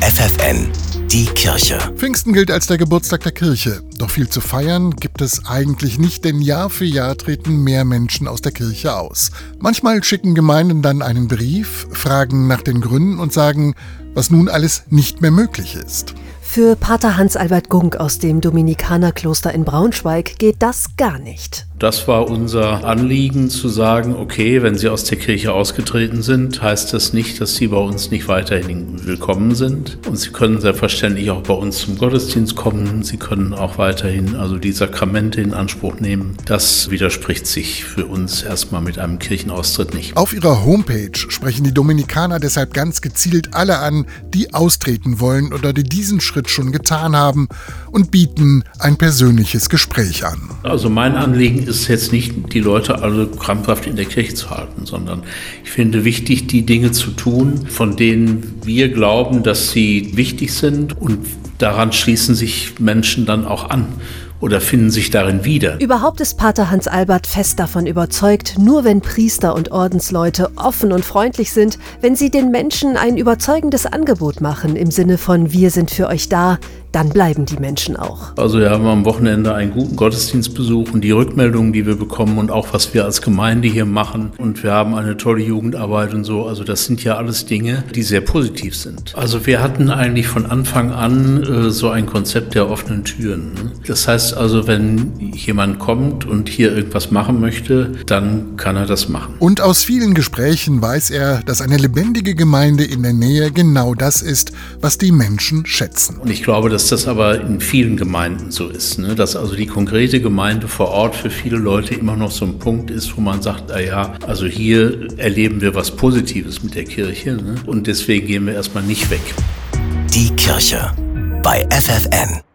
FFN, die Kirche. Pfingsten gilt als der Geburtstag der Kirche. Doch viel zu feiern gibt es eigentlich nicht, denn Jahr für Jahr treten mehr Menschen aus der Kirche aus. Manchmal schicken Gemeinden dann einen Brief, fragen nach den Gründen und sagen, was nun alles nicht mehr möglich ist. Für Pater Hans-Albert Gunk aus dem Dominikanerkloster in Braunschweig geht das gar nicht. Das war unser Anliegen zu sagen, okay, wenn Sie aus der Kirche ausgetreten sind, heißt das nicht, dass Sie bei uns nicht weiterhin willkommen sind. Und Sie können selbstverständlich auch bei uns zum Gottesdienst kommen. Sie können auch weiterhin also die Sakramente in Anspruch nehmen. Das widerspricht sich für uns erstmal mit einem Kirchenaustritt nicht. Auf ihrer Homepage sprechen die Dominikaner deshalb ganz gezielt alle an, die austreten wollen oder die diesen Schritt schon getan haben und bieten ein persönliches Gespräch an. Also mein Anliegen ist jetzt nicht, die Leute alle krampfhaft in der Kirche zu halten, sondern ich finde wichtig, die Dinge zu tun, von denen wir glauben, dass sie wichtig sind und daran schließen sich Menschen dann auch an oder finden sich darin wieder. Überhaupt ist Pater Hans Albert fest davon überzeugt, nur wenn Priester und Ordensleute offen und freundlich sind, wenn sie den Menschen ein überzeugendes Angebot machen im Sinne von wir sind für euch da, dann bleiben die Menschen auch. Also wir haben am Wochenende einen guten Gottesdienstbesuch und die Rückmeldungen, die wir bekommen und auch was wir als Gemeinde hier machen und wir haben eine tolle Jugendarbeit und so. Also das sind ja alles Dinge, die sehr positiv sind. Also wir hatten eigentlich von Anfang an äh, so ein Konzept der offenen Türen. Ne? Das heißt also, wenn jemand kommt und hier irgendwas machen möchte, dann kann er das machen. Und aus vielen Gesprächen weiß er, dass eine lebendige Gemeinde in der Nähe genau das ist, was die Menschen schätzen. Und ich glaube, dass das aber in vielen Gemeinden so ist, ne? dass also die konkrete Gemeinde vor Ort für viele Leute immer noch so ein Punkt ist, wo man sagt, na ja, also hier erleben wir was Positives mit der Kirche ne? und deswegen gehen wir erstmal nicht weg. Die Kirche bei FFN.